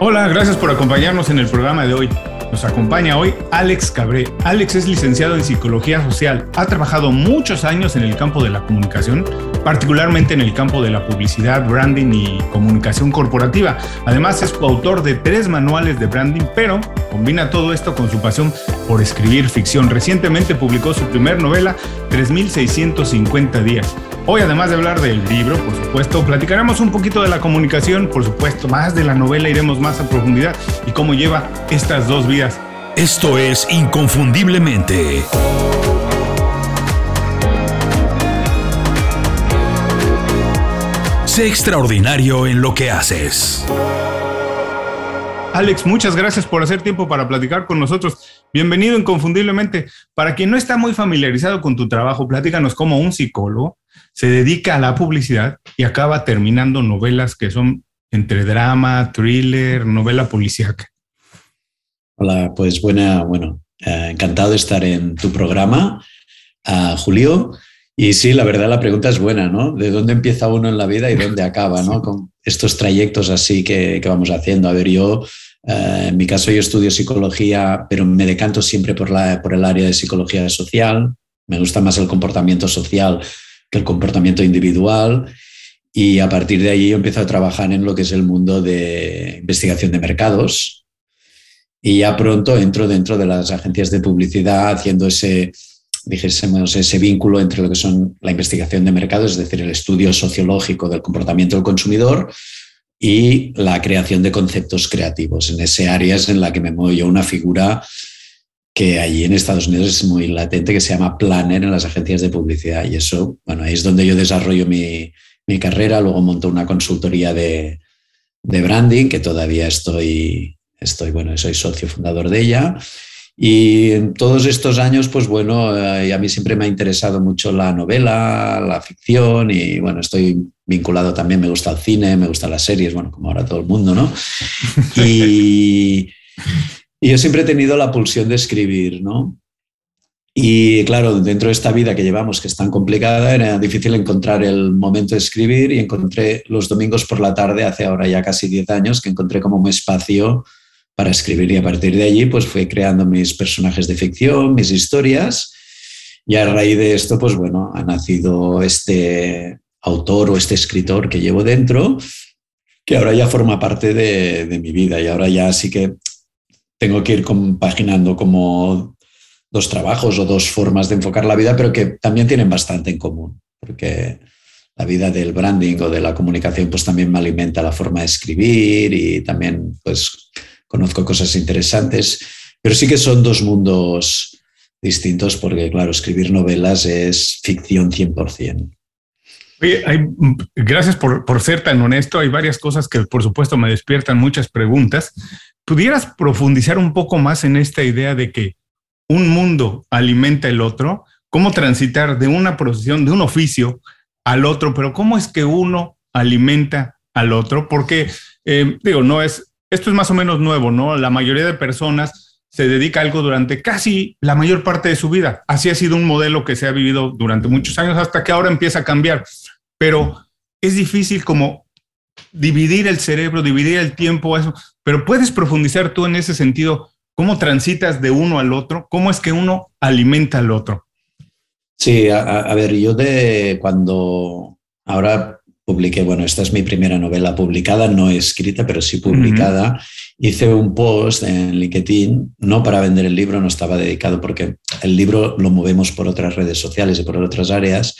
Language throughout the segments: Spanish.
Hola, gracias por acompañarnos en el programa de hoy. Nos acompaña hoy Alex Cabré. Alex es licenciado en Psicología Social. Ha trabajado muchos años en el campo de la comunicación, particularmente en el campo de la publicidad, branding y comunicación corporativa. Además es coautor de tres manuales de branding, pero combina todo esto con su pasión por escribir ficción. Recientemente publicó su primer novela, 3650 días. Hoy, además de hablar del libro, por supuesto, platicaremos un poquito de la comunicación, por supuesto, más de la novela, iremos más a profundidad y cómo lleva estas dos vidas. Esto es Inconfundiblemente. Sé extraordinario en lo que haces. Alex, muchas gracias por hacer tiempo para platicar con nosotros. Bienvenido inconfundiblemente. Para quien no está muy familiarizado con tu trabajo, platícanos cómo un psicólogo se dedica a la publicidad y acaba terminando novelas que son entre drama, thriller, novela policíaca. Hola, pues buena, bueno, eh, encantado de estar en tu programa, uh, Julio. Y sí, la verdad la pregunta es buena, ¿no? ¿De dónde empieza uno en la vida y dónde acaba, ¿no? Con estos trayectos así que, que vamos haciendo. A ver, yo, en mi caso yo estudio psicología, pero me decanto siempre por, la, por el área de psicología social. Me gusta más el comportamiento social que el comportamiento individual. Y a partir de ahí yo empiezo a trabajar en lo que es el mundo de investigación de mercados. Y ya pronto entro dentro de las agencias de publicidad haciendo ese, dijésemos, ese vínculo entre lo que son la investigación de mercados, es decir, el estudio sociológico del comportamiento del consumidor y la creación de conceptos creativos. En ese área es en la que me muevo yo una figura que allí en Estados Unidos es muy latente, que se llama planner en las agencias de publicidad. Y eso, bueno, ahí es donde yo desarrollo mi, mi carrera. Luego monto una consultoría de, de, branding, que todavía estoy, estoy, bueno, soy socio fundador de ella. Y en todos estos años, pues bueno, eh, a mí siempre me ha interesado mucho la novela, la ficción y bueno, estoy vinculado también, me gusta el cine, me gustan las series, bueno, como ahora todo el mundo, ¿no? Y, y yo siempre he tenido la pulsión de escribir, ¿no? Y claro, dentro de esta vida que llevamos, que es tan complicada, era difícil encontrar el momento de escribir y encontré los domingos por la tarde, hace ahora ya casi 10 años, que encontré como un espacio para escribir y a partir de allí pues fui creando mis personajes de ficción, mis historias. Y a raíz de esto pues bueno, ha nacido este autor o este escritor que llevo dentro que ahora ya forma parte de, mi vida. Y ahora ya sí que tengo que ir compaginando como dos trabajos o dos formas de enfocar la vida, pero que también tienen bastante en común, porque la vida del branding o de la comunicación pues también me alimenta la forma de escribir y también pues conozco cosas interesantes, pero sí que son dos mundos distintos porque claro, escribir novelas es ficción 100%. Oye, gracias por, por, ser tan honesto. Hay varias cosas que, por supuesto, me despiertan muchas preguntas. ¿Pudieras profundizar un poco más en esta idea de que un mundo alimenta el otro? ¿Cómo transitar de una profesión, de un oficio al otro? Pero ¿cómo es que uno alimenta al otro? Porque, eh, digo, no es, esto es más o menos nuevo, ¿no? La mayoría de personas se dedica a algo durante casi la mayor parte de su vida. Así ha sido un modelo que se ha vivido durante muchos años hasta que ahora empieza a cambiar. Pero es difícil como dividir el cerebro, dividir el tiempo, eso. Pero puedes profundizar tú en ese sentido, cómo transitas de uno al otro, cómo es que uno alimenta al otro. Sí, a, ver, yo de cuando ahora publiqué, bueno, esta es mi primera novela publicada, no escrita, pero sí publicada. Hice un post en LinkedIn, no para vender el libro, no estaba dedicado porque el libro lo movemos por otras redes sociales y por otras áreas,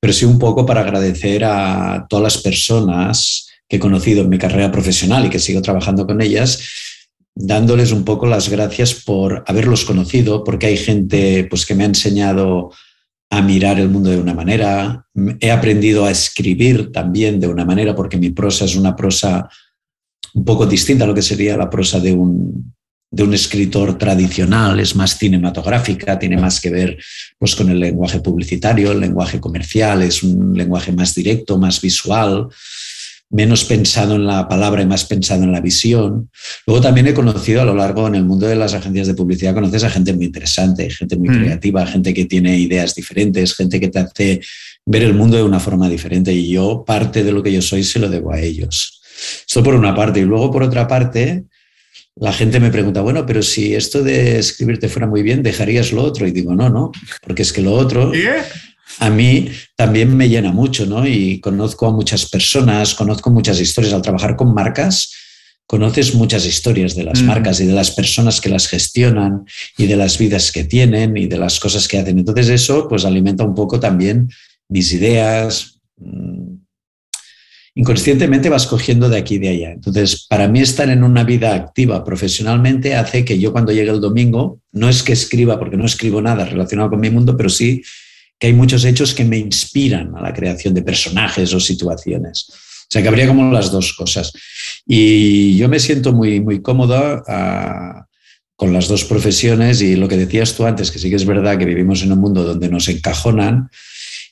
pero sí un poco para agradecer a todas las personas que he conocido en mi carrera profesional y que sigo trabajando con ellas, dándoles un poco las gracias por haberlos conocido, porque hay gente pues, que me ha enseñado a mirar el mundo de una manera, he aprendido a escribir también de una manera, porque mi prosa es una prosa un poco distinta a lo que sería la prosa de un, de un escritor tradicional, es más cinematográfica, tiene más que ver pues, con el lenguaje publicitario, el lenguaje comercial, es un lenguaje más directo, más visual menos pensado en la palabra y más pensado en la visión. Luego también he conocido a lo largo en el mundo de las agencias de publicidad, conoces a gente muy interesante, gente muy mm. creativa, gente que tiene ideas diferentes, gente que te hace ver el mundo de una forma diferente y yo parte de lo que yo soy se lo debo a ellos. Esto por una parte. Y luego por otra parte, la gente me pregunta, bueno, pero si esto de escribir te fuera muy bien, ¿dejarías lo otro? Y digo, no, no, porque es que lo otro a mí también me llena mucho, ¿no? Y conozco a muchas personas, conozco muchas historias. Al trabajar con marcas, conoces muchas historias de las marcas y de las personas que las gestionan y de las vidas que tienen y de las cosas que hacen. Entonces eso pues alimenta un poco también mis ideas. Mm, inconscientemente vas cogiendo de aquí y de allá. Entonces, para mí estar en una vida activa profesionalmente hace que yo cuando llegue el domingo, no es que escriba, porque no escribo nada relacionado con mi mundo, pero sí que hay muchos hechos que me inspiran a la creación de personajes o situaciones. O sea, que habría como las dos cosas. Y yo me siento muy, muy cómoda ah, con las dos profesiones y lo que decías tú antes, que sí que es verdad que vivimos en un mundo donde nos encajonan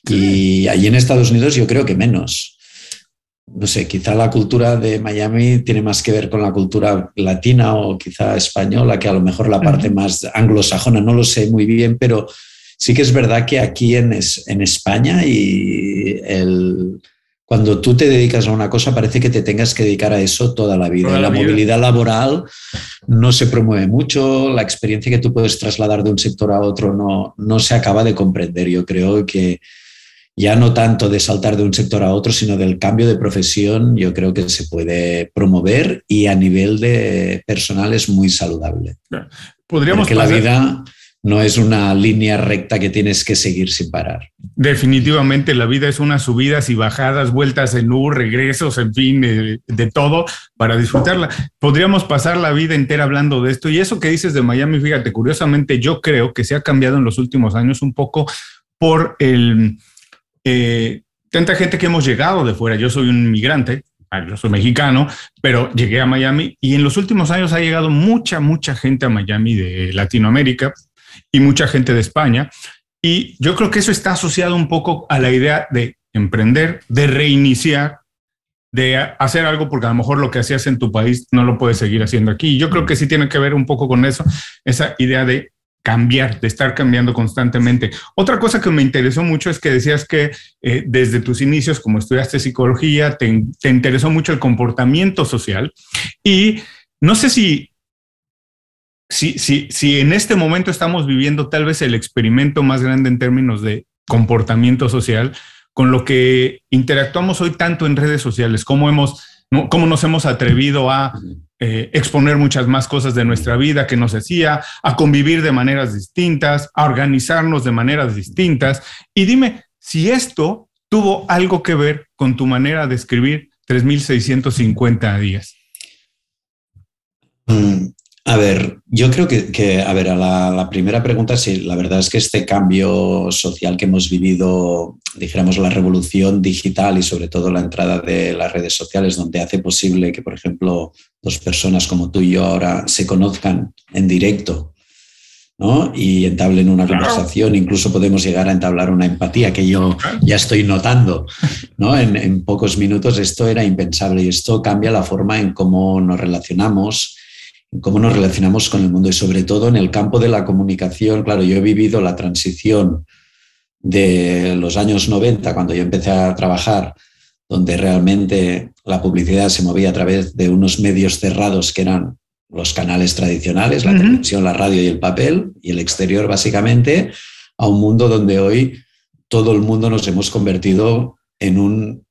y allí en Estados Unidos yo creo que menos. No sé, quizá la cultura de Miami tiene más que ver con la cultura latina o quizá española, que a lo mejor la parte más anglosajona, no lo sé muy bien, pero Sí que es verdad que aquí en, en España y el, cuando tú te dedicas a una cosa parece que te tengas que dedicar a eso toda la vida. la, movilidad laboral no se promueve mucho, la experiencia que tú puedes trasladar de un sector a otro no, no se acaba de comprender. Yo creo que ya no tanto de saltar de un sector a otro, sino del cambio de profesión, yo creo que se puede promover y a nivel de personal es muy saludable. Podríamos Porque la vida no es una línea recta que tienes que seguir sin parar. Definitivamente la vida es unas subidas y bajadas, vueltas en U, regresos, en fin, de, todo para disfrutarla. Podríamos pasar la vida entera hablando de esto y eso que dices de Miami, fíjate, curiosamente yo creo que se ha cambiado en los últimos años un poco por el... Eh, tanta gente que hemos llegado de fuera. Yo soy un migrante, ah, yo soy mexicano, pero llegué a Miami y en los últimos años ha llegado mucha, mucha gente a Miami de Latinoamérica, y mucha gente de España. Y yo creo que eso está asociado un poco a la idea de emprender, de reiniciar, de hacer algo porque a lo mejor lo que hacías en tu país no lo puedes seguir haciendo aquí. Yo creo que sí tiene que ver un poco con eso, esa idea de cambiar, de estar cambiando constantemente. Otra cosa que me interesó mucho es que decías que eh, desde tus inicios, como estudiaste psicología, te, te interesó mucho el comportamiento social y no sé si si, si, si en este momento estamos viviendo tal vez el experimento más grande en términos de comportamiento social, con lo que interactuamos hoy tanto en redes sociales, cómo, hemos, cómo nos hemos atrevido a eh, exponer muchas más cosas de nuestra vida que nos decía, a convivir de maneras distintas, a organizarnos de maneras distintas. Y dime si esto tuvo algo que ver con tu manera de escribir 3.650 días. Mm, a ver, yo creo que, a ver, a la, primera pregunta, sí, la verdad es que este cambio social que hemos vivido, dijéramos, la revolución digital y sobre todo la entrada de las redes sociales, donde hace posible que, por ejemplo, dos personas como tú y yo ahora se conozcan en directo ¿no? y entablen una conversación, incluso podemos llegar a entablar una empatía que yo ya estoy notando ¿no? en, en pocos minutos, esto era impensable y esto cambia la forma en cómo nos relacionamos cómo nos relacionamos con el mundo y sobre todo en el campo de la comunicación. Claro, yo he vivido la transición de los años 90, cuando yo empecé a trabajar, donde realmente la publicidad se movía a través de unos medios cerrados que eran los canales tradicionales, la televisión, la radio y el papel, y el exterior básicamente, a un mundo donde hoy todo el mundo nos hemos convertido en un,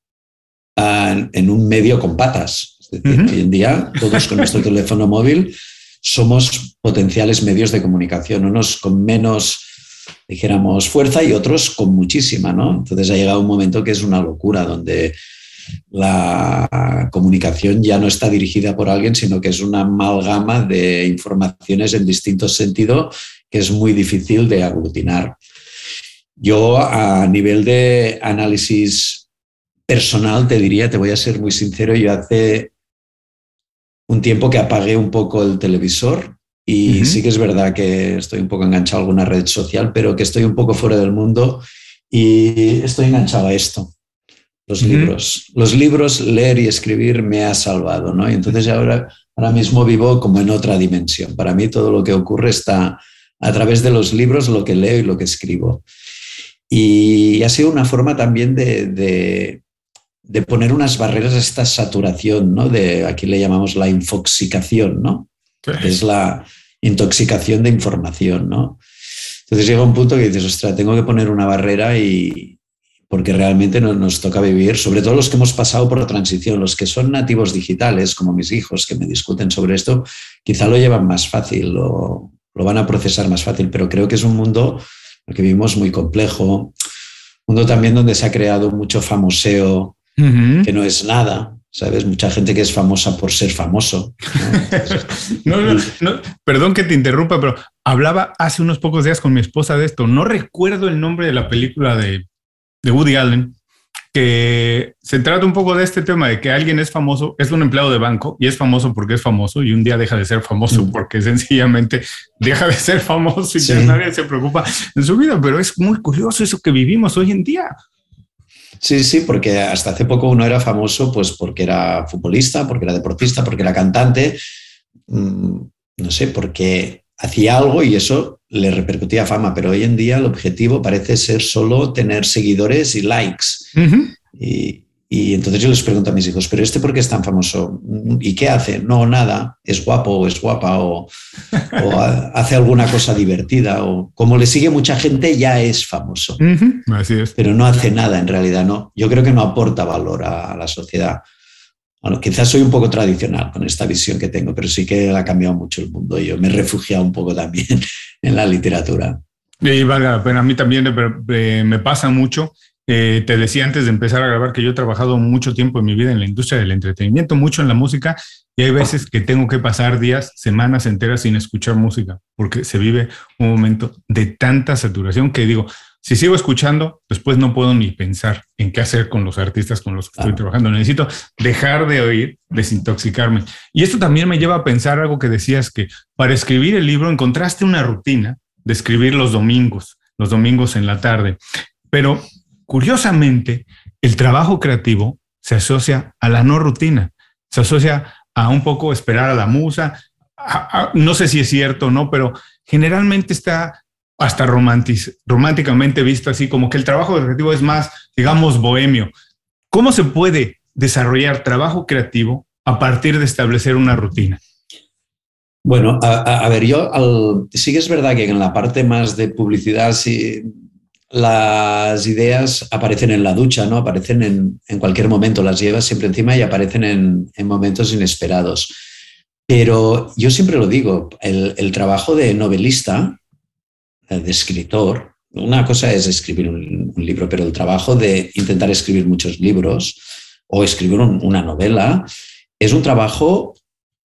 en un medio con patas. Hoy en día, todos con nuestro teléfono móvil somos potenciales medios de comunicación, unos con menos, dijéramos, fuerza y otros con muchísima, ¿no? Entonces ha llegado un momento que es una locura, donde la comunicación ya no está dirigida por alguien, sino que es una amalgama de informaciones en distintos sentidos que es muy difícil de aglutinar. Yo a nivel de análisis personal te diría, te voy a ser muy sincero, yo hace un tiempo que apagué un poco el televisor y sí que es verdad que estoy un poco enganchado a alguna red social, pero que estoy un poco fuera del mundo y estoy enganchado a esto. Los libros. Los libros, leer y escribir me ha salvado, ¿no? Y entonces ahora, ahora mismo vivo como en otra dimensión. Para mí todo lo que ocurre está a través de los libros, lo que leo y lo que escribo. Y ha sido una forma también de de poner unas barreras a esta saturación, ¿no? De aquí le llamamos la infoxicación, ¿no? Es la intoxicación de información, ¿no? Entonces llega un punto que dices, ostras, tengo que poner una barrera y porque realmente nos, nos toca vivir, sobre todo los que hemos pasado por la transición, los que son nativos digitales, como mis hijos que me discuten sobre esto, quizá lo llevan más fácil, lo, lo van a procesar más fácil, pero creo que es un mundo el que vivimos muy complejo, mundo también donde se ha creado mucho famoseo, que no es nada, ¿sabes? Mucha gente que es famosa por ser famoso. ¿no? no, no, perdón que te interrumpa, pero hablaba hace unos pocos días con mi esposa de esto. No recuerdo el nombre de la película de, de Woody Allen, que se trata un poco de este tema de que alguien es famoso, es un empleado de banco y es famoso porque es famoso y un día deja de ser famoso porque sencillamente deja de ser famoso y ya nadie se preocupa en su vida, pero es muy curioso eso que vivimos hoy en día. Sí, sí, porque hasta hace poco uno era famoso pues porque era futbolista, porque era deportista, porque era cantante, mm, no sé, porque hacía algo y eso le repercutía fama, pero hoy en día el objetivo parece ser solo tener seguidores y likes. y, y, entonces yo les pregunto a mis hijos, ¿pero este por qué es tan famoso? ¿Y qué hace? No, nada, es guapo o es guapa o, o hace alguna cosa divertida o como le sigue mucha gente ya es famoso. Así es. Pero no hace nada en realidad, no. Yo creo que no aporta valor a, a la sociedad. Bueno, quizás soy un poco tradicional con esta visión que tengo, pero sí que ha cambiado mucho el mundo y yo me he refugiado un poco también en la literatura. Y vale la pena, a mí también me pasa mucho. Eh, te decía antes de empezar a grabar que yo he trabajado mucho tiempo en mi vida en la industria del entretenimiento, mucho en la música, y hay veces que tengo que pasar días, semanas enteras sin escuchar música, porque se vive un momento de tanta saturación que digo, si sigo escuchando, después no puedo ni pensar en qué hacer con los artistas con los que estoy trabajando. Necesito dejar de oír, desintoxicarme. Y esto también me lleva a pensar algo que decías que para escribir el libro encontraste una rutina de escribir los domingos, los domingos en la tarde. Pero curiosamente, el trabajo creativo se asocia a la no rutina, se asocia a un poco esperar a la musa. no sé si es cierto o no, pero generalmente está hasta románticamente visto así, como que el trabajo creativo es más, digamos, bohemio. ¿Cómo se puede desarrollar trabajo creativo a partir de establecer una rutina? Bueno, a, ver, yo sí que es verdad que en la parte más de publicidad, sí, las ideas aparecen en la ducha, ¿no? Aparecen en, cualquier momento, las llevas siempre encima y aparecen en, momentos inesperados. Pero yo siempre lo digo, el trabajo de novelista de escritor, una cosa es escribir un, libro, pero el trabajo de intentar escribir muchos libros o escribir una novela es un trabajo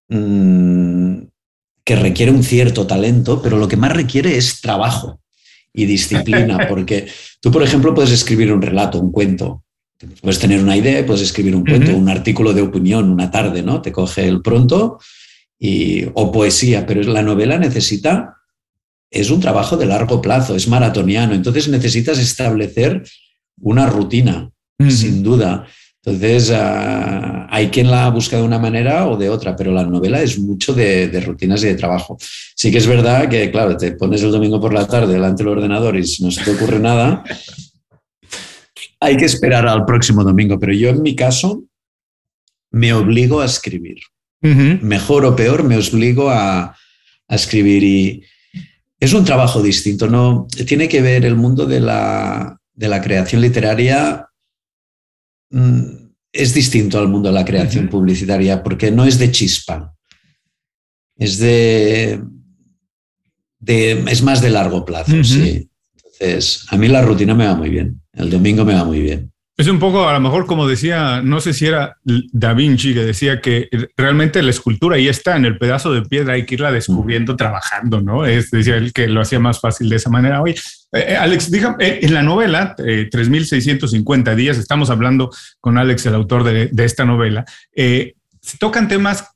mm, que requiere un cierto talento, pero lo que más requiere es trabajo y disciplina, porque tú, por ejemplo, puedes escribir un relato, un cuento, puedes tener una idea puedes escribir un cuento, un artículo de opinión una tarde, ¿no? Te coge el pronto y, o poesía, pero la novela necesita es un trabajo de largo plazo, es maratoniano, entonces necesitas establecer una rutina, sin duda. Entonces, uh, hay quien la busca de una manera o de otra, pero la novela es mucho de, de, rutinas y de trabajo. Sí que es verdad que, claro, te pones el domingo por la tarde delante del ordenador y si no se te ocurre nada, hay que esperar al próximo domingo. Pero yo en mi caso me obligo a escribir. Mejor o peor, me obligo a, a escribir y, es un trabajo distinto, ¿no? Tiene que ver el mundo de la, creación literaria, es distinto al mundo de la creación publicitaria porque no es de chispa, es de, es más de largo plazo, sí. Entonces, a mí la rutina me va muy bien, el domingo me va muy bien. Es un poco, a lo mejor, como decía, no sé si era Da Vinci, que decía que realmente la escultura ahí está en el pedazo de piedra, hay que irla descubriendo trabajando, ¿no? Es decía él que lo hacía más fácil de esa manera. Oye, eh, eh, Alex, dígame, eh, en la novela, 3650 días, estamos hablando con Alex, el autor de, de esta novela, se tocan temas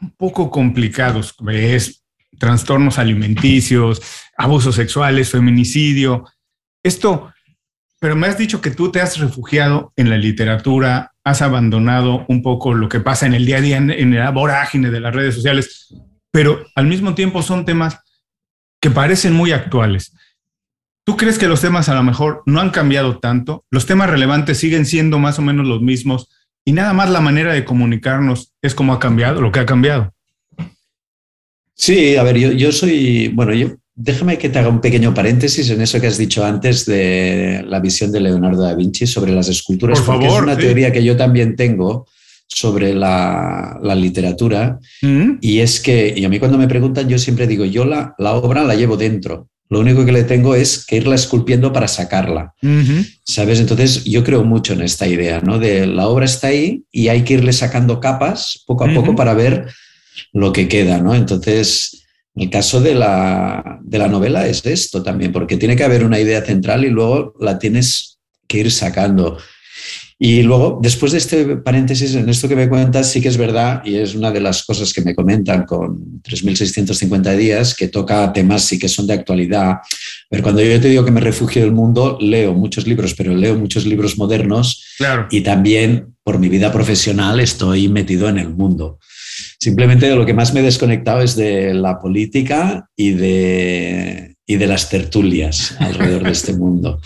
un poco complicados, es trastornos alimenticios, abusos sexuales, feminicidio. Esto pero me has dicho que tú te has refugiado en la literatura, has abandonado un poco lo que pasa en el día a día, en, la vorágine de las redes sociales, pero al mismo tiempo son temas que parecen muy actuales. ¿Tú crees que los temas a lo mejor no han cambiado tanto? Los temas relevantes siguen siendo más o menos los mismos y nada más la manera de comunicarnos es como ha cambiado, lo que ha cambiado. Sí, a ver, yo, yo soy, bueno, yo déjame que te haga un pequeño paréntesis en eso que has dicho antes de la visión de Leonardo da Vinci sobre las esculturas, Por porque favor, es una sí. teoría que yo también tengo sobre la, la literatura ¿Mm? y es que, y a mí cuando me preguntan, yo siempre digo, yo la, la obra la llevo dentro, lo único que le tengo es que irla esculpiendo para sacarla. ¿Sabes? Entonces yo creo mucho en esta idea, ¿no? De la obra está ahí y hay que irle sacando capas poco a poco para ver lo que queda, ¿no? Entonces, el caso de la, de la novela es esto también, porque tiene que haber una idea central y luego la tienes que ir sacando. Y luego, después de este paréntesis, en esto que me cuentas, sí que es verdad, y es una de las cosas que me comentan con 3.650 días, que toca temas sí que son de actualidad. Pero cuando yo te digo que me refugio del mundo, leo muchos libros, pero leo muchos libros modernos Claro. y también por mi vida profesional estoy metido en el mundo. Simplemente de lo que más me he desconectado es de la política y de, y de las tertulias alrededor de este mundo.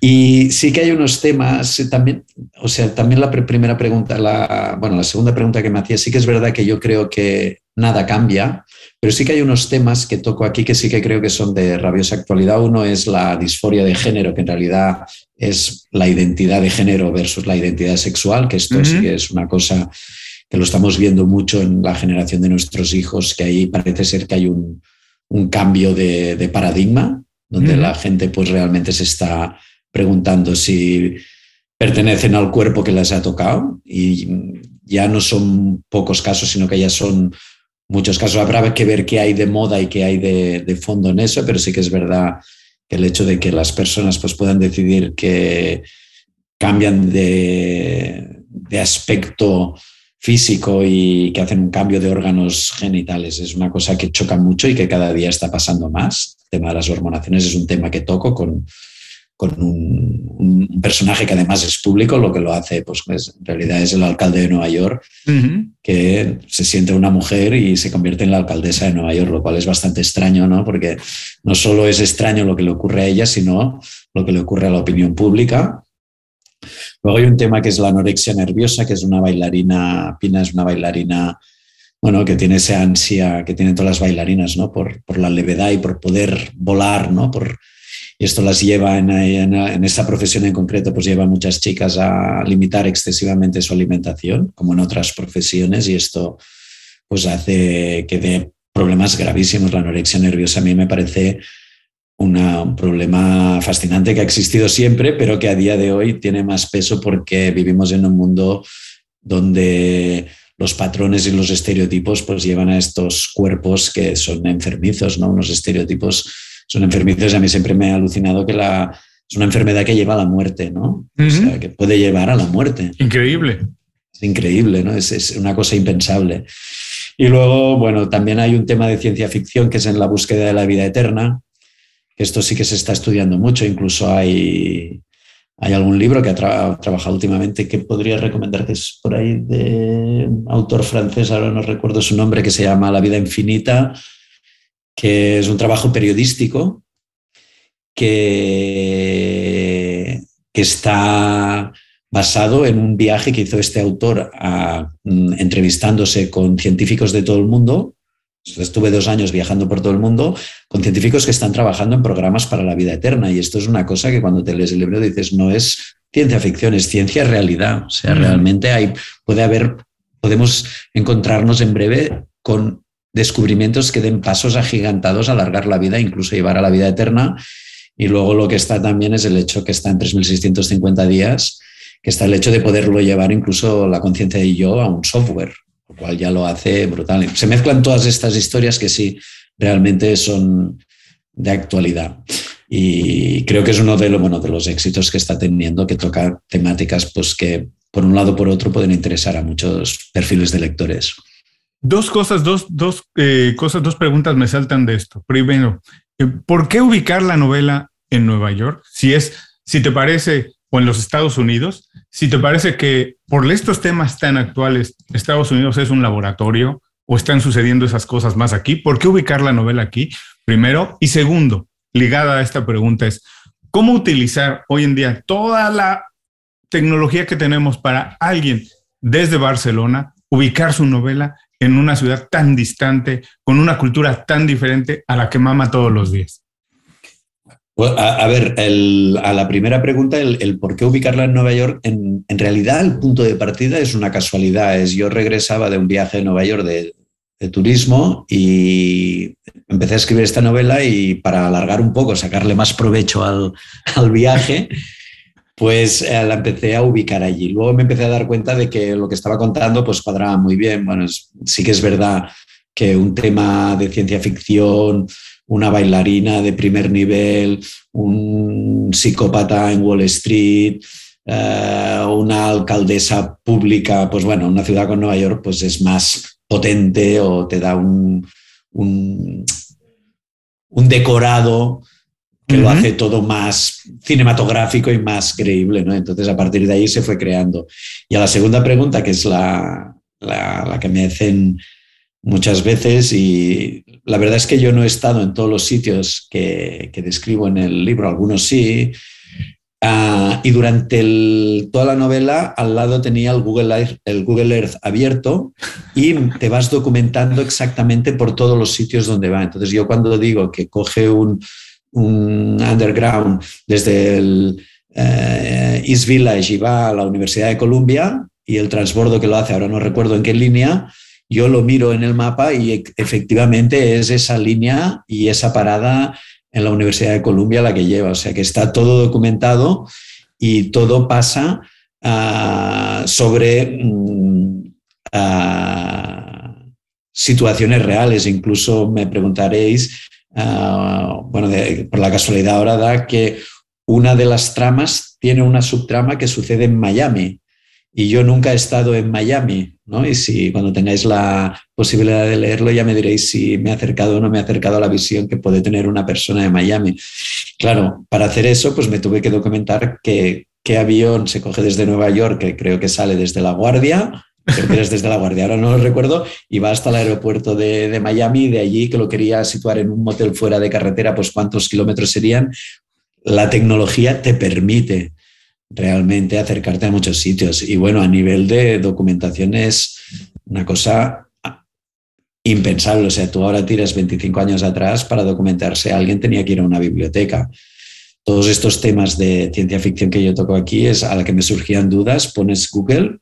Y sí que hay unos temas eh, también, o sea, también la primera pregunta, la, bueno, la segunda pregunta que me hacía, sí que es verdad que yo creo que nada cambia, pero sí que hay unos temas que toco aquí que sí que creo que son de rabiosa actualidad. Uno es la disforia de género, que en realidad es la identidad de género versus la identidad sexual, que esto sí que es una cosa que lo estamos viendo mucho en la generación de nuestros hijos, que ahí parece ser que hay un, un cambio de, de paradigma, donde la gente pues realmente se está preguntando si pertenecen al cuerpo que les ha tocado y ya no son pocos casos, sino que ya son muchos casos. Habrá que ver qué hay de moda y qué hay de, de fondo en eso, pero sí que es verdad que el hecho de que las personas pues, puedan decidir que cambian de, de aspecto físico y que hacen un cambio de órganos genitales es una cosa que choca mucho y que cada día está pasando más. El tema de las hormonaciones es un tema que toco con, con un, un personaje que además es público, lo que lo hace, pues, pues, en realidad es el alcalde de Nueva York, que se siente una mujer y se convierte en la alcaldesa de Nueva York, lo cual es bastante extraño, ¿no? Porque no solo es extraño lo que le ocurre a ella, sino lo que le ocurre a la opinión pública. Luego hay un tema que es la anorexia nerviosa, que es una bailarina, Pina es una bailarina, bueno, que tiene esa ansia que tienen todas las bailarinas, ¿no? Por, la levedad y por poder volar, ¿no? Por, y esto las lleva en, esta profesión en concreto, pues lleva a muchas chicas a limitar excesivamente su alimentación, como en otras profesiones, y esto pues hace que dé problemas gravísimos. La anorexia nerviosa a mí me parece una, un problema fascinante que ha existido siempre, pero que a día de hoy tiene más peso porque vivimos en un mundo donde los patrones y los estereotipos pues llevan a estos cuerpos que son enfermizos, ¿no? Unos estereotipos son enfermizos a mí siempre me ha alucinado que la, es una enfermedad que lleva a la muerte, ¿no? Uh -huh. O sea, que puede llevar a la muerte. Increíble. Es increíble, ¿no? Es, es, una cosa impensable. Y luego, bueno, también hay un tema de ciencia ficción que es en la búsqueda de la vida eterna, esto sí que se está estudiando mucho, incluso hay, hay algún libro que ha tra trabajado últimamente que podría recomendar, que es por ahí de un autor francés, ahora no recuerdo su nombre, que se llama La vida infinita, que es un trabajo periodístico que, que está basado en un viaje que hizo este autor mm, entrevistándose con científicos de todo el mundo. Estuve dos años viajando por todo el mundo con científicos que están trabajando en programas para la vida eterna. Y esto es una cosa que cuando te lees el libro dices, no es ciencia ficción, es ciencia realidad. O sea, mm. realmente hay, puede haber, podemos encontrarnos en breve con descubrimientos que den pasos agigantados a alargar la vida, incluso llevar a la vida eterna. Y luego lo que está también es el hecho que está en 3.650 días, que está el hecho de poderlo llevar incluso la conciencia de yo a un software, lo cual ya lo hace brutal. Se mezclan todas estas historias que sí realmente son de actualidad. Y creo que es uno de, lo, bueno, de los éxitos que está teniendo, que toca temáticas pues, que por un lado o por otro pueden interesar a muchos perfiles de lectores. Dos cosas, dos, dos eh, cosas, dos preguntas me saltan de esto. Primero, eh, ¿por qué ubicar la novela en Nueva York? Si es, si te parece, o en los Estados Unidos, si te parece que por estos temas tan actuales, Estados Unidos es un laboratorio o están sucediendo esas cosas más aquí, ¿por qué ubicar la novela aquí? Primero. Y segundo, ligada a esta pregunta es, ¿cómo utilizar hoy en día toda la tecnología que tenemos para alguien desde Barcelona ubicar su novela en una ciudad tan distante, con una cultura tan diferente a la que mama todos los días? A, ver, a la primera pregunta, el, por qué ubicarla en Nueva York, en, realidad el punto de partida es una casualidad. Es yo regresaba de un viaje a Nueva York de, turismo y empecé a escribir esta novela y para alargar un poco, sacarle más provecho al, viaje, pues eh, la empecé a ubicar allí. Luego me empecé a dar cuenta de que lo que estaba contando pues cuadraba muy bien. Bueno, sí que es verdad que un tema de ciencia ficción una bailarina de primer nivel, un psicópata en Wall Street, eh, una alcaldesa pública, pues bueno, una ciudad con Nueva York pues es más potente o te da un, un, decorado que lo hace todo más cinematográfico y más creíble, ¿no? Entonces a partir de ahí se fue creando. Y a la segunda pregunta, que es la, la que me hacen muchas veces y la verdad es que yo no he estado en todos los sitios que, describo en el libro, algunos sí. Ah, y durante toda la novela al lado tenía el Google, Earth, el Google Earth abierto y te vas documentando exactamente por todos los sitios donde va. Entonces yo cuando digo que coge un, underground desde el eh, East Village y va a la Universidad de Columbia y el transbordo que lo hace, ahora no recuerdo en qué línea, yo lo miro en el mapa y e, efectivamente es esa línea y esa parada en la Universidad de Columbia la que lleva. O sea que está todo documentado y todo pasa ah, sobre mm, ah, situaciones reales. Incluso me preguntaréis, ah, bueno, por la casualidad ahora da que una de las tramas tiene una subtrama que sucede en Miami y yo nunca he estado en Miami, ¿no? Y si cuando tengáis la posibilidad de leerlo ya me diréis si me ha acercado o no me ha acercado a la visión que puede tener una persona de Miami. Claro, para hacer eso pues me tuve que documentar qué avión se coge desde Nueva York, que creo que sale desde La Guardia, creo que es desde La Guardia, ahora no lo recuerdo, y va hasta el aeropuerto de, de Miami, de allí que lo quería situar en un motel fuera de carretera, pues cuántos kilómetros serían. La tecnología te permite realmente acercarte a muchos sitios. Y bueno, a nivel de documentación es una cosa impensable. O sea, tú ahora tiras 25 años atrás para documentarse, alguien tenía que ir a una biblioteca. Todos estos temas de ciencia ficción que yo toco aquí es a la que me surgían dudas, pones Google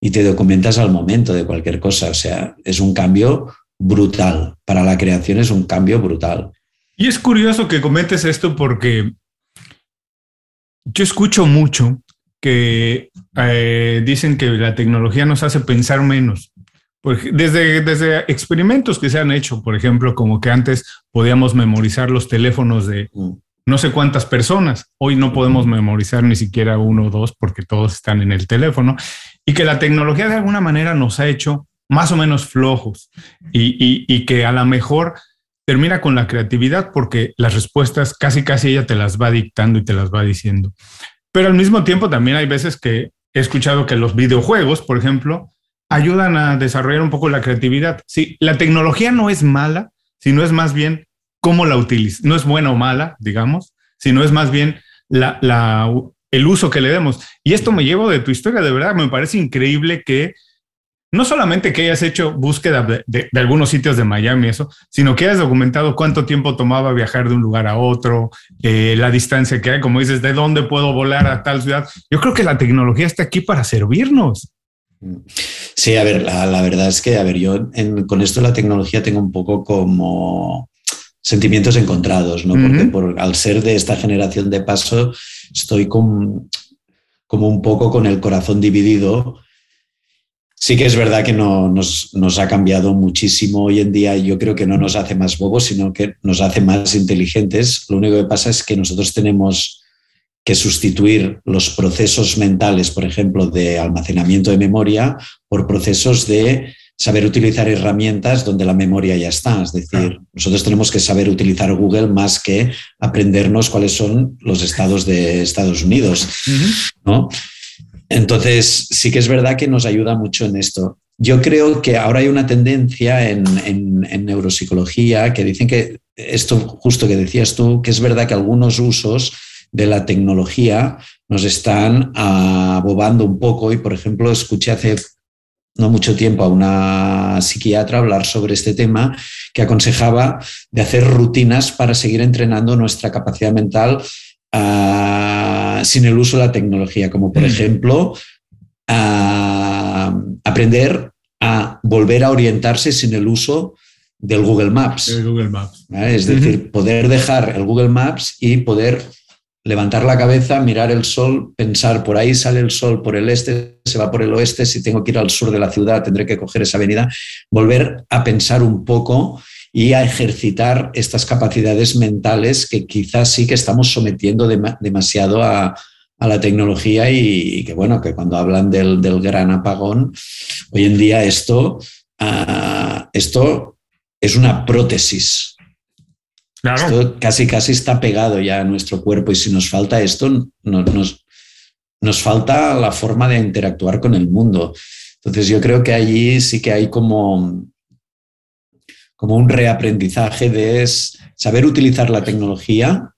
y te documentas al momento de cualquier cosa. O sea, es un cambio brutal. Para la creación es un cambio brutal. Y es curioso que comentes esto porque yo escucho mucho que eh, dicen que la tecnología nos hace pensar menos. Desde, desde experimentos que se han hecho, por ejemplo, como que antes podíamos memorizar los teléfonos de mm. no sé cuántas personas, hoy no podemos memorizar ni siquiera uno o dos porque todos están en el teléfono, y que la tecnología de alguna manera nos ha hecho más o menos flojos y, y que a lo mejor termina con la creatividad porque las respuestas casi casi ella te las va dictando y te las va diciendo. Pero al mismo tiempo también hay veces que he escuchado que los videojuegos, por ejemplo, ayudan a desarrollar un poco la creatividad. Sí, la tecnología no es mala, sino es más bien cómo la utilizas. No es buena o mala, digamos, sino es más bien la, la, el uso que le demos. Y esto me llevo de tu historia, de verdad, me parece increíble que no solamente que hayas hecho búsqueda de, algunos sitios de Miami, eso, sino que hayas documentado cuánto tiempo tomaba viajar de un lugar a otro, eh, la distancia que hay, como dices, de dónde puedo volar a tal ciudad. Yo creo que la tecnología está aquí para servirnos. Sí, a ver, la, verdad es que, a ver, yo con esto de la tecnología tengo un poco como sentimientos encontrados, ¿no? Porque por, al ser de esta generación de paso, estoy como un poco con el corazón dividido Sí que es verdad que no, nos, nos, ha cambiado muchísimo hoy en día. Yo creo que no nos hace más bobos, sino que nos hace más inteligentes. Lo único que pasa es que nosotros tenemos que sustituir los procesos mentales, por ejemplo, de almacenamiento de memoria, por procesos de saber utilizar herramientas donde la memoria ya está. Es decir, nosotros tenemos que saber utilizar Google más que aprendernos cuáles son los estados de Estados Unidos. ¿no? Entonces, sí que es verdad que nos ayuda mucho en esto. Yo creo que ahora hay una tendencia en, neuropsicología que dicen que esto justo que decías tú, que es verdad que algunos usos de la tecnología nos están abobando un poco y, por ejemplo, escuché hace no mucho tiempo a una psiquiatra hablar sobre este tema que aconsejaba de hacer rutinas para seguir entrenando nuestra capacidad mental uh, sin el uso de la tecnología, como por mm. ejemplo uh, aprender a volver a orientarse sin el uso del Google Maps. El Google Maps. Es decir, poder dejar el Google Maps y poder levantar la cabeza, mirar el sol, pensar, por ahí sale el sol, por el este, se va por el oeste, si tengo que ir al sur de la ciudad tendré que coger esa avenida, volver a pensar un poco y a ejercitar estas capacidades mentales que quizás sí que estamos sometiendo demasiado a, la tecnología y, que bueno, que cuando hablan del, gran apagón, hoy en día esto, ah, esto es una prótesis esto casi, casi está pegado ya a nuestro cuerpo y si nos falta esto, nos, nos falta la forma de interactuar con el mundo. Entonces yo creo que allí sí que hay como, como un reaprendizaje de saber utilizar la tecnología,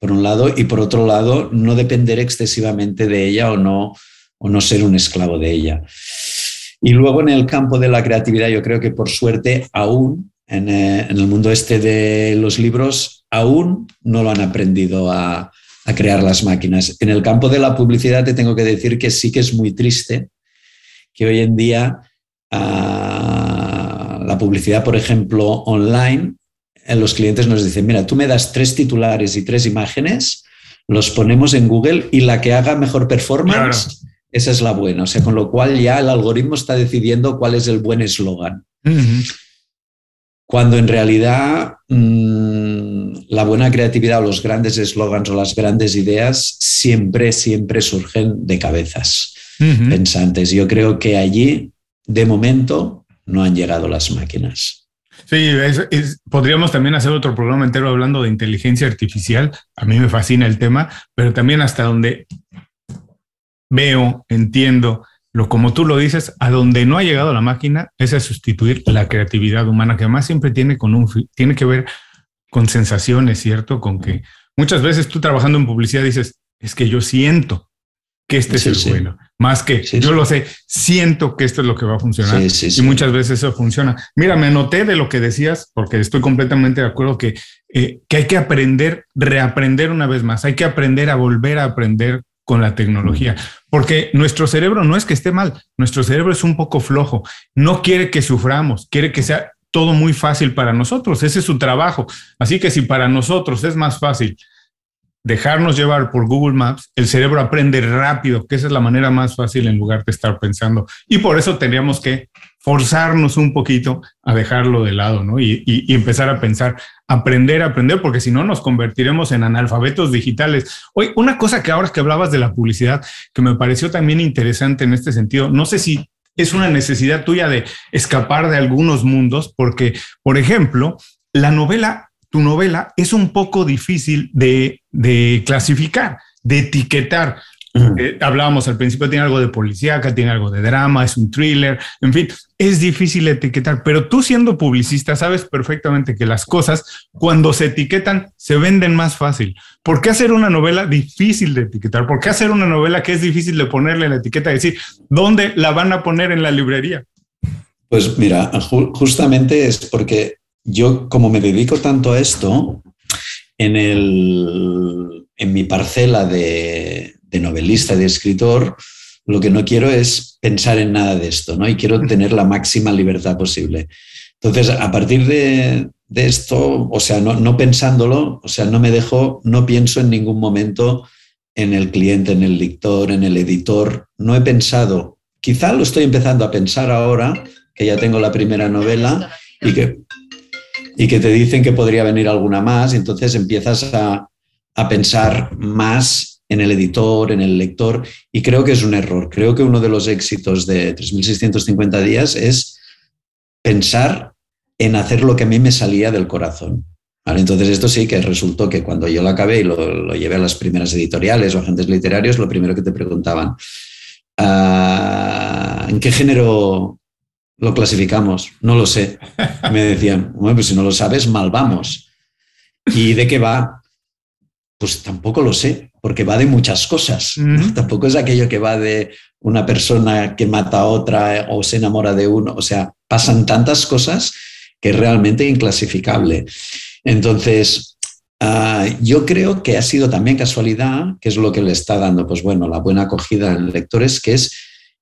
por un lado, y por otro lado, no depender excesivamente de ella o no, o no ser un esclavo de ella. Y luego en el campo de la creatividad, yo creo que por suerte aún eh, en, el mundo este de los libros aún no lo han aprendido a, crear las máquinas. En el campo de la publicidad te tengo que decir que sí que es muy triste que hoy en día ah, la publicidad, por ejemplo, online, eh, los clientes nos dicen, mira, tú me das tres titulares y tres imágenes, los ponemos en Google y la que haga mejor performance, esa es la buena. O sea, con lo cual ya el algoritmo está decidiendo cuál es el buen eslogan cuando en realidad mm, la buena creatividad o los grandes eslogans o las grandes ideas siempre, siempre surgen de cabezas pensantes. Yo creo que allí, de momento, no han llegado las máquinas. Sí, podríamos también hacer otro programa entero hablando de inteligencia artificial. A mí me fascina el tema, pero también hasta donde veo, entiendo lo como tú lo dices, a donde no ha llegado la máquina es a sustituir la creatividad humana, que además siempre tiene, con un, tiene que ver con sensaciones, ¿cierto? Con que muchas veces tú trabajando en publicidad dices, es que yo siento que este es el bueno, más que yo lo sé, siento que esto es lo que va a funcionar y muchas veces eso funciona. Mira, me anoté de lo que decías, porque estoy completamente de acuerdo que, eh, que hay que aprender, reaprender una vez más, hay que aprender a volver a aprender con la tecnología, porque nuestro cerebro no es que esté mal, nuestro cerebro es un poco flojo, no quiere que suframos, quiere que sea todo muy fácil para nosotros, ese es su trabajo. Así que si para nosotros es más fácil dejarnos llevar por Google Maps, el cerebro aprende rápido, que esa es la manera más fácil en lugar de estar pensando. Y por eso tendríamos que forzarnos un poquito a dejarlo de lado, ¿no? Y, empezar a pensar, aprender, aprender, porque si no nos convertiremos en analfabetos digitales. Hoy, una cosa que ahora que hablabas de la publicidad, que me pareció también interesante en este sentido, no sé si es una necesidad tuya de escapar de algunos mundos, porque, por ejemplo, la novela tu novela es un poco difícil de, clasificar, de etiquetar. Eh, hablábamos al principio, tiene algo de policíaca, tiene algo de drama, es un thriller, en fin, es difícil etiquetar, pero tú siendo publicista sabes perfectamente que las cosas cuando se etiquetan se venden más fácil. ¿Por qué hacer una novela difícil de etiquetar? ¿Por qué hacer una novela que es difícil de ponerle la etiqueta y decir, ¿dónde la van a poner en la librería? Pues mira, justamente es porque yo como me dedico tanto a esto, en, el, en mi parcela de, de novelista, de escritor, lo que no quiero es pensar en nada de esto, ¿no? Y quiero tener la máxima libertad posible. Entonces, a partir de, de esto, o sea, no, no, pensándolo, o sea, no me dejo, no pienso en ningún momento en el cliente, en el lector, en el editor. No he pensado, quizá lo estoy empezando a pensar ahora, que ya tengo la primera novela y que y que te dicen que podría venir alguna más y entonces empiezas a, pensar más en el editor, en el lector y creo que es un error. Creo que uno de los éxitos de 3.650 días es pensar en hacer lo que a mí me salía del corazón. Entonces esto sí que resultó que cuando yo lo acabé y lo, llevé a las primeras editoriales o agentes literarios, lo primero que te preguntaban, ah, ¿en qué género lo clasificamos, no lo sé. Me decían, bueno, pues si no lo sabes, mal vamos. ¿Y de qué va? Pues tampoco lo sé, porque va de muchas cosas. Tampoco es aquello que va de una persona que mata a otra o se enamora de uno. O sea, pasan tantas cosas que es realmente inclasificable. Entonces, ah, yo creo que ha sido también casualidad, que es lo que le está dando, pues bueno, la buena acogida en lectores, que es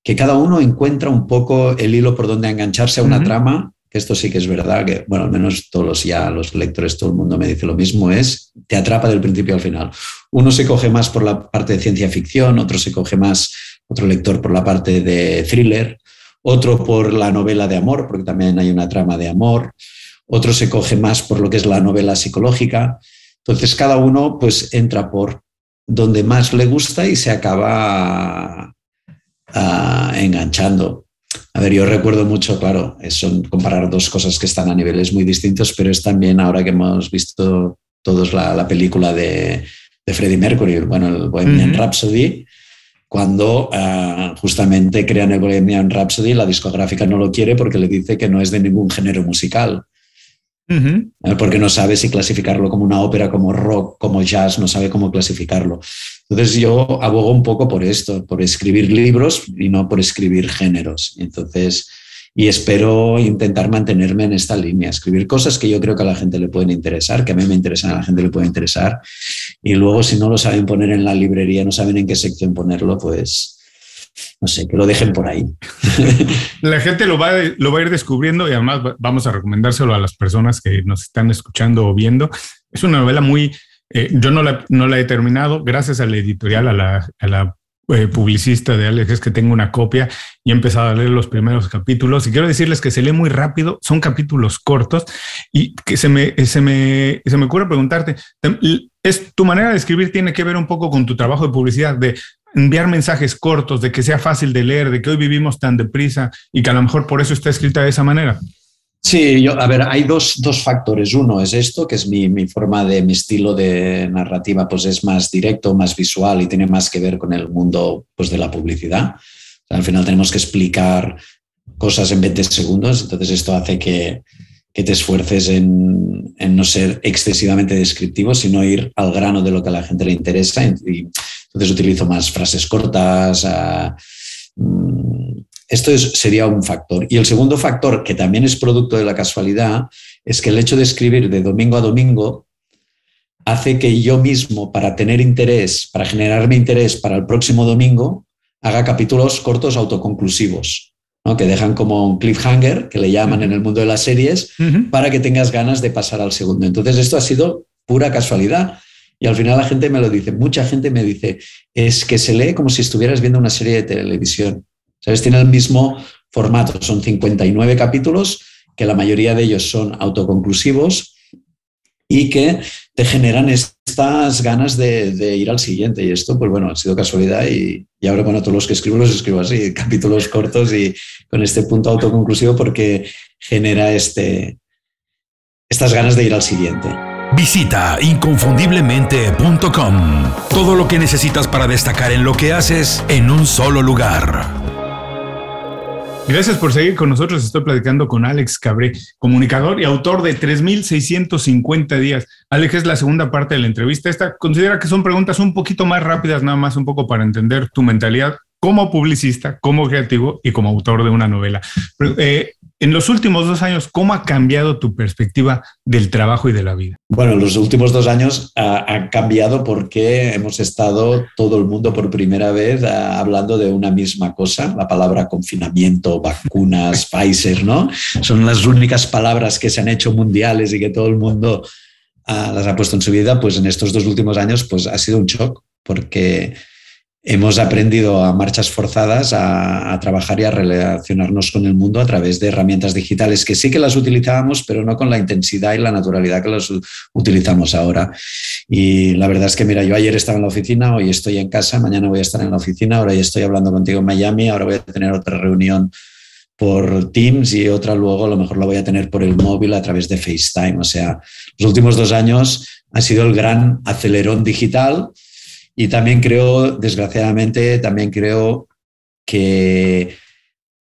que cada uno encuentra un poco el hilo por donde engancharse a una trama que esto sí que es verdad, que, bueno, al menos todos los, ya los lectores, todo el mundo me dice lo mismo, es, te atrapa del principio al final. Uno se coge más por la parte de ciencia ficción, otro se coge más, otro lector por la parte de thriller, otro por la novela de amor, porque también hay una trama de amor, otro se coge más por lo que es la novela psicológica. Entonces, cada uno pues entra por donde más le gusta y se acaba ah, enganchando. A ver, yo recuerdo mucho, claro, son comparar dos cosas que están a niveles muy distintos, pero es también ahora que hemos visto todos la, película de, de, Freddie Mercury, bueno, el Bohemian Rhapsody, cuando ah, justamente crean el Bohemian Rhapsody, la discográfica no lo quiere porque le dice que no es de ningún género musical. Porque no sabe si clasificarlo como una ópera, como rock, como jazz, no sabe cómo clasificarlo. Entonces yo abogo un poco por esto, por escribir libros y no por escribir géneros. Entonces, y espero intentar mantenerme en esta línea, escribir cosas que yo creo que a la gente le pueden interesar, que a mí me interesan, a la gente le puede interesar. Y luego si no lo saben poner en la librería, no saben en qué sección ponerlo, pues no sé, que lo dejen por ahí. La gente lo va, lo va a ir descubriendo y además vamos a recomendárselo a las personas que nos están escuchando o viendo. Es una novela muy, eh, yo no la, no la he terminado, gracias a la editorial, a la, a la eh, publicista de Alex, es que tengo una copia y he empezado a leer los primeros capítulos. Y quiero decirles que se lee muy rápido, son capítulos cortos y que se me, se me, se me ocurre preguntarte, es tu manera de escribir tiene que ver un poco con tu trabajo de publicidad, de enviar mensajes cortos, de que sea fácil de leer, de que hoy vivimos tan deprisa y que a lo mejor por eso está escrita de esa manera? Sí, a ver, hay dos, dos, factores. Uno es esto, que es mi, mi, forma de, mi estilo de narrativa, pues es más directo, más visual y tiene más que ver con el mundo pues, de la publicidad. al final tenemos que explicar cosas en 20 segundos, entonces esto hace que, que te esfuerces en, no ser excesivamente descriptivo, sino ir al grano de lo que a la gente le interesa. Y, entonces utilizo más frases cortas. Mm, esto sería un factor. Y el segundo factor, que también es producto de la casualidad, es que el hecho de escribir de domingo a domingo hace que yo mismo, para tener interés, para generarme interés para el próximo domingo, haga capítulos cortos autoconclusivos, ¿no? que dejan como un cliffhanger, que le llaman en el mundo de las series, para que tengas ganas de pasar al segundo. Entonces, esto ha sido pura casualidad. Y al final la gente me lo dice, mucha gente me dice, es que se lee como si estuvieras viendo una serie de televisión. ¿Sabes? Tiene el mismo formato, son 59 capítulos, que la mayoría de ellos son autoconclusivos y que te generan estas ganas de, ir al siguiente. Y esto, pues bueno, ha sido casualidad y, y ahora con todos los que escribo los escribo así, capítulos cortos y con este punto autoconclusivo porque genera este, estas ganas de ir al siguiente. Visita inconfundiblemente.com. Todo lo que necesitas para destacar en lo que haces en un solo lugar. Gracias por seguir con nosotros. Estoy platicando con Alex Cabré, comunicador y autor de 3.650 días. Alex, es la segunda parte de la entrevista. Esta considera que son preguntas un poquito más rápidas, nada más un poco para entender tu mentalidad como publicista, como creativo y como autor de una novela. Eh, en los últimos dos años, ¿cómo ha cambiado tu perspectiva del trabajo y de la vida? Bueno, los últimos dos años han cambiado porque hemos estado todo el mundo por primera vez ah, hablando de una misma cosa, la palabra confinamiento, vacunas, Pfizer, ¿no? Son las únicas palabras que se han hecho mundiales y que todo el mundo ah, las ha puesto en su vida, pues en estos dos últimos años pues ha sido un shock porque hemos aprendido a marchas forzadas a, trabajar y a relacionarnos con el mundo a través de herramientas digitales que sí que las utilizábamos, pero no con la intensidad y la naturalidad que las utilizamos ahora. Y la verdad es que, mira, yo ayer estaba en la oficina, hoy estoy en casa, mañana voy a estar en la oficina, ahora ya estoy hablando contigo en Miami, ahora voy a tener otra reunión por Teams y otra luego a lo mejor la voy a tener por el móvil a través de FaceTime. O sea, los últimos dos años ha sido el gran acelerón digital y también creo, desgraciadamente, también creo que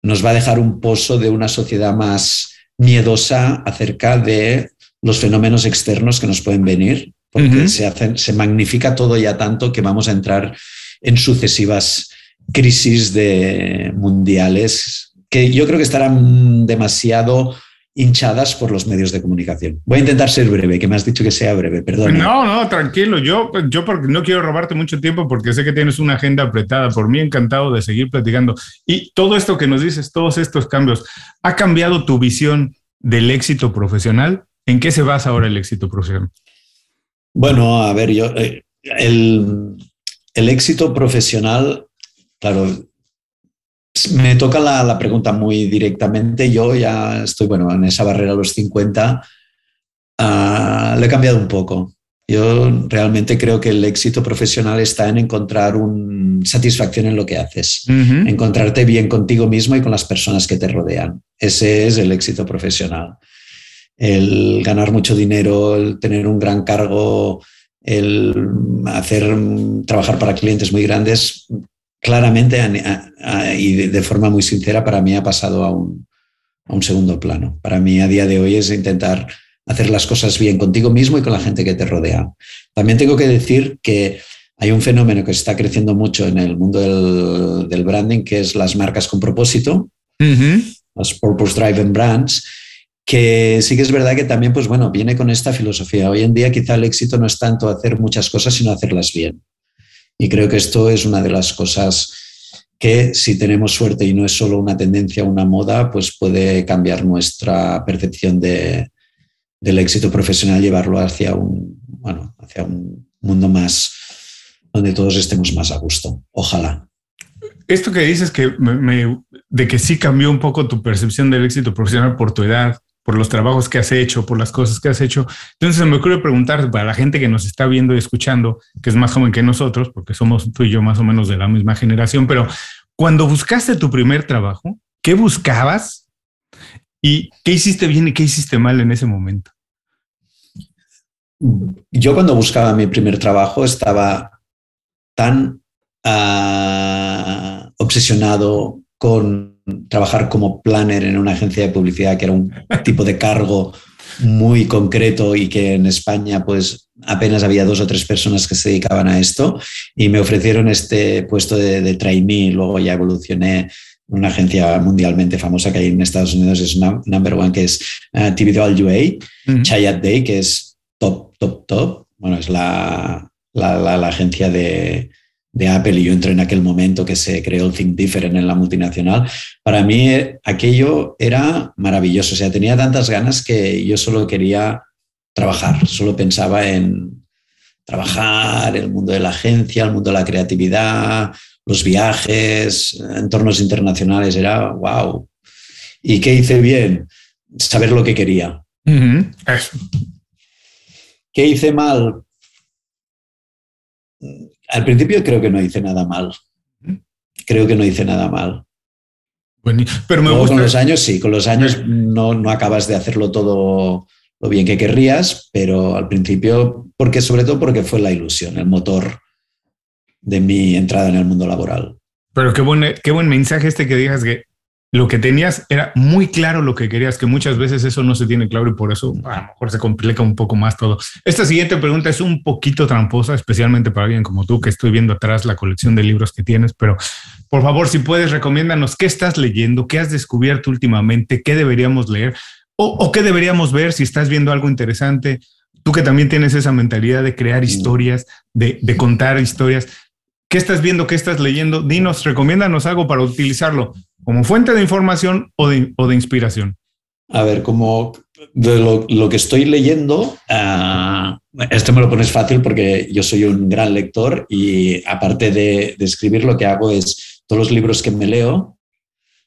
nos va a dejar un pozo de una sociedad más miedosa acerca de los fenómenos externos que nos pueden venir, porque se, hacen, se magnifica todo ya tanto que vamos a entrar en sucesivas crisis de mundiales que yo creo que estarán demasiado hinchadas por los medios de comunicación. Voy a intentar ser breve, que me has dicho que sea breve, perdón. No, no, tranquilo. Yo, yo porque no quiero robarte mucho tiempo porque sé que tienes una agenda apretada. Por mí, encantado de seguir platicando. Y todo esto que nos dices, todos estos cambios, ¿ha cambiado tu visión del éxito profesional? ¿En qué se basa ahora el éxito profesional? Bueno, a ver, yo, eh, el, el éxito profesional, claro, me toca la, pregunta muy directamente. Yo ya estoy, bueno, en esa barrera a los 50, ah, le he cambiado un poco. Yo realmente creo que el éxito profesional está en encontrar un satisfacción en lo que haces, encontrarte bien contigo mismo y con las personas que te rodean. Ese es el éxito profesional. El ganar mucho dinero, el tener un gran cargo, el hacer trabajar para clientes muy grandes, claramente y de forma muy sincera, para mí ha pasado a un, segundo plano. Para mí a día de hoy es intentar hacer las cosas bien contigo mismo y con la gente que te rodea. También tengo que decir que hay un fenómeno que está creciendo mucho en el mundo del, branding, que es las marcas con propósito, los Purpose Driven Brands, que sí que es verdad que también, pues bueno, viene con esta filosofía. Hoy en día quizá el éxito no es tanto hacer muchas cosas, sino hacerlas bien. Y creo que esto es una de las cosas que si tenemos suerte y no es solo una tendencia, una moda, pues puede cambiar nuestra percepción de, del éxito profesional, llevarlo hacia un, bueno, hacia un mundo más donde todos estemos más a gusto. Ojalá. Esto que dices que de que sí cambió un poco tu percepción del éxito profesional por tu edad, por los trabajos que has hecho, por las cosas que has hecho. Entonces me ocurre preguntar para la gente que nos está viendo y escuchando, que es más joven que nosotros, porque somos tú y yo más o menos de la misma generación, pero cuando buscaste tu primer trabajo, ¿qué buscabas? ¿Y qué hiciste bien y qué hiciste mal en ese momento? Yo cuando buscaba mi primer trabajo estaba tan ah, obsesionado con trabajar como planner en una agencia de publicidad, que era un tipo de cargo muy concreto y que en España pues apenas había dos o tres personas que se dedicaban a esto. Y me ofrecieron este puesto de, de trainee, luego ya evolucioné una agencia mundialmente famosa que hay en Estados Unidos es number one, que es uh, eh, TVDL UA, Chayat Day, que es top, top, top. Bueno, es la, la agencia de, de Apple y yo entré en aquel momento que se creó el Think Different en la multinacional, para mí eh, aquello era maravilloso. O sea, tenía tantas ganas que yo solo quería trabajar, solo pensaba en trabajar, el mundo de la agencia, el mundo de la creatividad, los viajes, entornos internacionales, era wow. ¿Y qué hice bien? Saber lo que quería. ¿Qué hice mal? Al principio creo que no hice nada mal. Creo que no hice nada mal. pero me gusta... Con los años sí, con los años no, no acabas de hacerlo todo lo bien que querrías, pero al principio, porque sobre todo porque fue la ilusión, el motor de mi entrada en el mundo laboral. Pero qué buen, qué buen mensaje este que digas que lo que tenías era muy claro lo que querías, que muchas veces eso no se tiene claro y por eso a lo mejor se complica un poco más todo. Esta siguiente pregunta es un poquito tramposa, especialmente para alguien como tú, que estoy viendo atrás la colección de libros que tienes, pero por favor, si puedes, recomiéndanos qué estás leyendo, qué has descubierto últimamente, qué deberíamos leer o, qué deberíamos ver si estás viendo algo interesante. Tú que también tienes esa mentalidad de crear mm. historias, de, de contar historias. ¿Qué estás viendo? ¿Qué estás leyendo? Dinos, recomiéndanos algo para utilizarlo como fuente de información o de, o de inspiración? A ver, como de lo, que estoy leyendo, uh, esto me lo pones fácil porque yo soy un gran lector y aparte de, escribir lo que hago es todos los libros que me leo,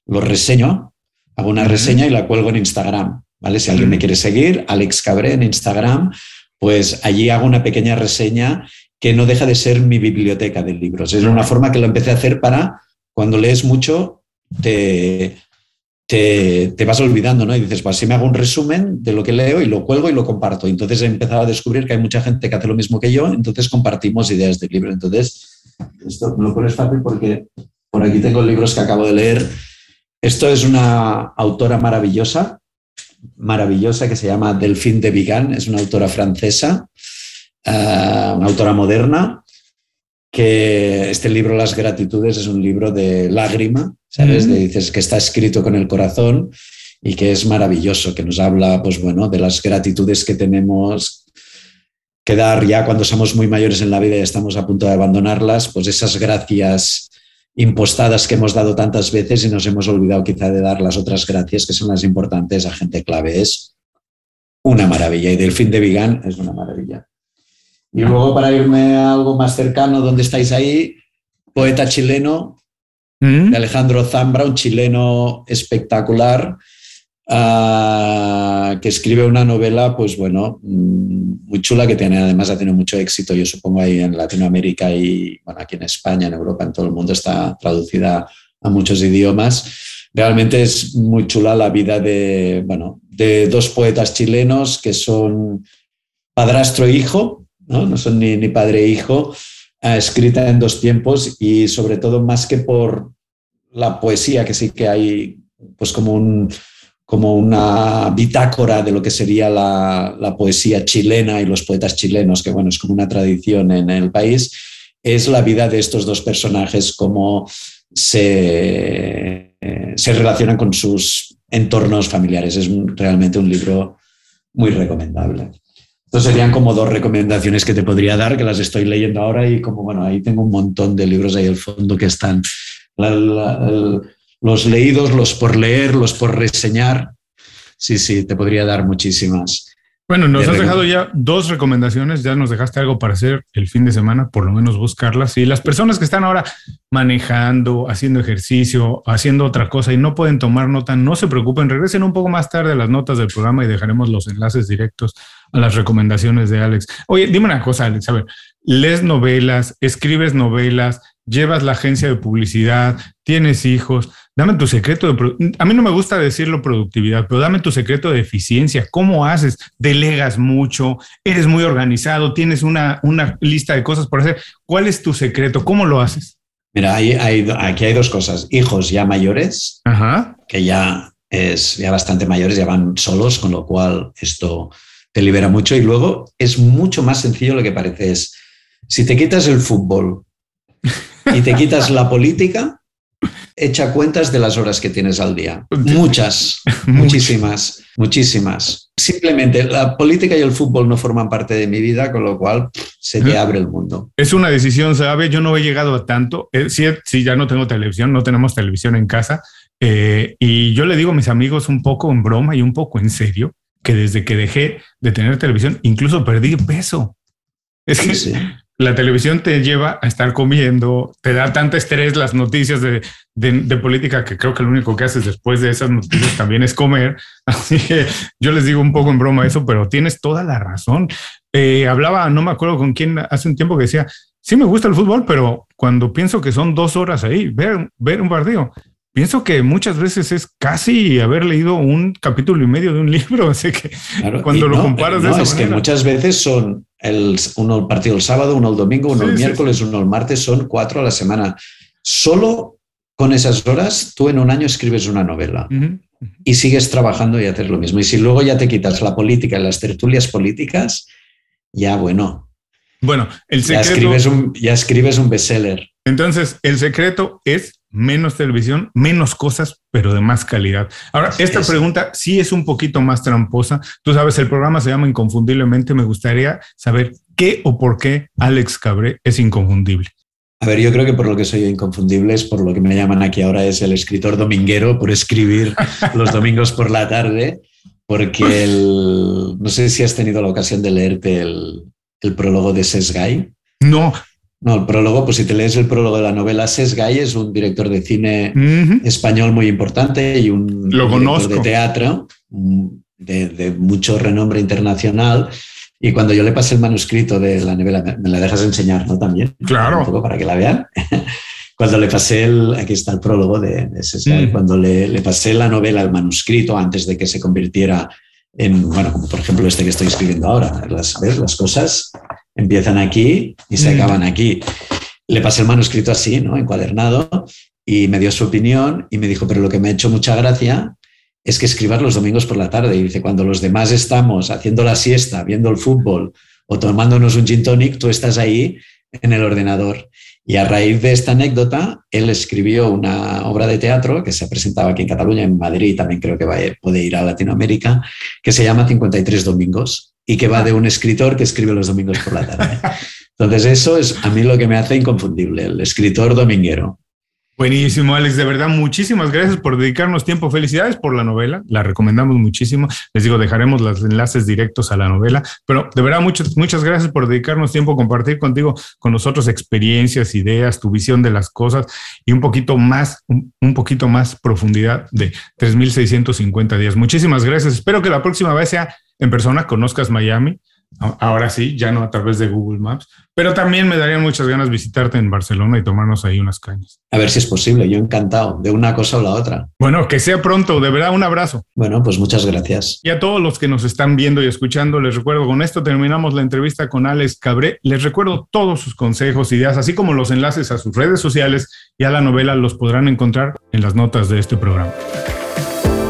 los reseño, hago una reseña y la cuelgo en Instagram. ¿vale? Si alguien me quiere seguir, Alex Cabré en Instagram, pues allí hago una pequeña reseña que no deja de ser mi biblioteca de libros. Es una forma que lo empecé a hacer para cuando lees mucho te, te, vas olvidando, ¿no? Y dices, pues si me hago un resumen de lo que leo y lo cuelgo y lo comparto. Entonces he empezado a descubrir que hay mucha gente que hace lo mismo que yo, entonces compartimos ideas del libro. Entonces, esto me lo pones fácil porque por aquí tengo libros que acabo de leer. Esto es una autora maravillosa maravillosa que se llama Delphine de Vigan, es una autora francesa, uh, una autora moderna, que este libro, Las Gratitudes, es un libro de lágrima, ¿sabes? Mm. De, dices que está escrito con el corazón y que es maravilloso, que nos habla, pues bueno, de las gratitudes que tenemos que dar ya cuando somos muy mayores en la vida y estamos a punto de abandonarlas, pues esas gracias impostadas que hemos dado tantas veces y nos hemos olvidado quizá de dar las otras gracias que son las importantes a gente clave. Es una maravilla y del fin de Vigan es una maravilla. Y luego para irme a algo más cercano, donde estáis ahí? Poeta chileno, mm. de Alejandro Zambra, un chileno espectacular, ah, que escribe una novela, pues bueno, mm, muy chula, que tiene, además ha tenido mucho éxito, yo supongo, ahí en Latinoamérica y bueno, aquí en España, en Europa, en todo el mundo, está traducida a muchos idiomas. Realmente es muy chula la vida de, bueno, de dos poetas chilenos que son padrastro e hijo, ¿no? son ni, padre e hijo, eh, escrita en dos tiempos y sobre todo más que por la poesía, que sí que hay pues como, un, como una bitácora de lo que sería la, poesía chilena y los poetas chilenos, que bueno, es como una tradición en el país, es la vida de estos dos personajes, cómo se, se relacionan con sus entornos familiares. Es realmente un libro muy recomendable. Estos serían como dos recomendaciones que te podría dar, que las estoy leyendo ahora y como, bueno, ahí tengo un montón de libros ahí al fondo que están los leídos, los por leer, los por reseñar. Sí, sí, te podría dar muchísimas. Bueno, nos has dejado ya dos recomendaciones, ya nos dejaste algo para hacer el fin de semana, por lo menos buscarlas. Y las personas que están ahora manejando, haciendo ejercicio, haciendo otra cosa y no pueden tomar nota, no se preocupen, regresen un poco más tarde a las notas del programa y dejaremos los enlaces directos a las recomendaciones de Alex. Oye, dime una cosa, Alex, a ver, lees novelas, escribes novelas, llevas la agencia de publicidad, tienes hijos, dame tu secreto de... A mí no me gusta decirlo productividad, pero dame tu secreto de eficiencia. ¿Cómo haces? Delegas mucho, eres muy organizado, tienes una, una lista de cosas por hacer. ¿Cuál es tu secreto? ¿Cómo lo haces? Mira, hay, aquí hay dos cosas. Hijos ya mayores, que ya es ya bastante mayores, ya van solos, con lo cual esto te libera mucho. Y luego es mucho más sencillo lo que parece. Es, si te quitas el fútbol y te quitas la política, echa cuentas de las horas que tienes al día. Muchas, muchísimas, muchísimas. Simplemente la política y el fútbol no forman parte de mi vida, con lo cual se te abre el mundo. Es una decisión, ¿sabe? Yo no he llegado a tanto. Eh, si, ya no tengo televisión, no tenemos televisión en casa. Eh, y yo le digo a mis amigos un poco en broma y un poco en serio que desde que dejé de tener televisión, incluso perdí peso. Es que la televisión te lleva a estar comiendo, te da tanta estrés las noticias de, política que creo que lo único que haces después de esas noticias también es comer. Así que yo les digo un poco en broma eso, pero tienes toda la razón. Eh, hablaba, no me acuerdo con quién hace un tiempo que decía, sí me gusta el fútbol, pero cuando pienso que son dos horas ahí, ver, ver un partido, pienso que muchas veces es casi haber leído un capítulo y medio de un libro, así que cuando lo comparas de esa es que muchas veces son el, uno el partido el sábado, uno el domingo, uno el miércoles, uno el martes, son cuatro a la semana. Solo con esas horas tú en un año escribes una novela y sigues trabajando y haces lo mismo. Y si luego ya te quitas la política y las tertulias políticas, ya bueno. Bueno, el secreto... Ya escribes un, ya escribes un bestseller. Entonces, el secreto es menos televisión, menos cosas, pero de más calidad. Ahora, esta pregunta sí es un poquito más tramposa. Tú sabes, el programa se llama Inconfundiblemente. Me gustaría saber qué o por qué Alex Cabré es inconfundible. A ver, yo creo que por lo que soy inconfundible es por lo que me llaman aquí ahora es el escritor dominguero, por escribir los domingos por la tarde, porque no sé si has tenido la ocasión de leerte el, el prólogo de Sesgay. No, no, el prólogo, pues si te lees el prólogo de la novela, Sesgay es un director de cine español muy importante y un director de teatro de, mucho renombre internacional. Y cuando yo le pasé el manuscrito de la novela, me, la dejas enseñar, ¿no? También. Claro. Un poco para que la vean. cuando le pasé el, aquí está el prólogo de, Sesgay, mm. cuando le, le, pasé la novela, el manuscrito, antes de que se convirtiera en, bueno, como por ejemplo este que estoy escribiendo ahora, las, ¿ves? las cosas empiezan aquí y se mm. acaban aquí. Le pasé el manuscrito así, ¿no? Encuadernado, y me dio su opinión y me dijo, pero lo que me ha hecho mucha gracia es que escribas los domingos por la tarde. Y dice, cuando los demás estamos haciendo la siesta, viendo el fútbol o tomándonos un gin tonic, tú estás ahí en el ordenador. Y a raíz de esta anécdota, él escribió una obra de teatro que se ha presentado aquí en Cataluña, en Madrid, también creo que va, puede ir a Latinoamérica, que se llama 53 Domingos y que va de un escritor que escribe los domingos por la tarde. Entonces eso es a mí lo que me hace inconfundible, el escritor dominguero. Buenísimo, Alex. De verdad, muchísimas gracias por dedicarnos tiempo. Felicidades por la novela. La recomendamos muchísimo. Les digo, dejaremos los enlaces directos a la novela. Pero de verdad, muchas, muchas gracias por dedicarnos tiempo, compartir contigo, con nosotros experiencias, ideas, tu visión de las cosas y un poquito más, un, un poquito más profundidad de 3.650 días. Muchísimas gracias. Espero que la próxima vez sea en persona, conozcas Miami ahora sí, ya no a través de Google Maps, pero también me darían muchas ganas visitarte en Barcelona y tomarnos ahí unas cañas. A ver si es posible, yo encantado, de una cosa o la otra. Bueno, que sea pronto, de verdad, un abrazo. Bueno, pues muchas gracias. Y a todos los que nos están viendo y escuchando, les recuerdo, con esto terminamos la entrevista con Alex Cabré. Les recuerdo todos sus consejos, ideas, así como los enlaces a sus redes sociales y a la novela los podrán encontrar en las notas de este programa.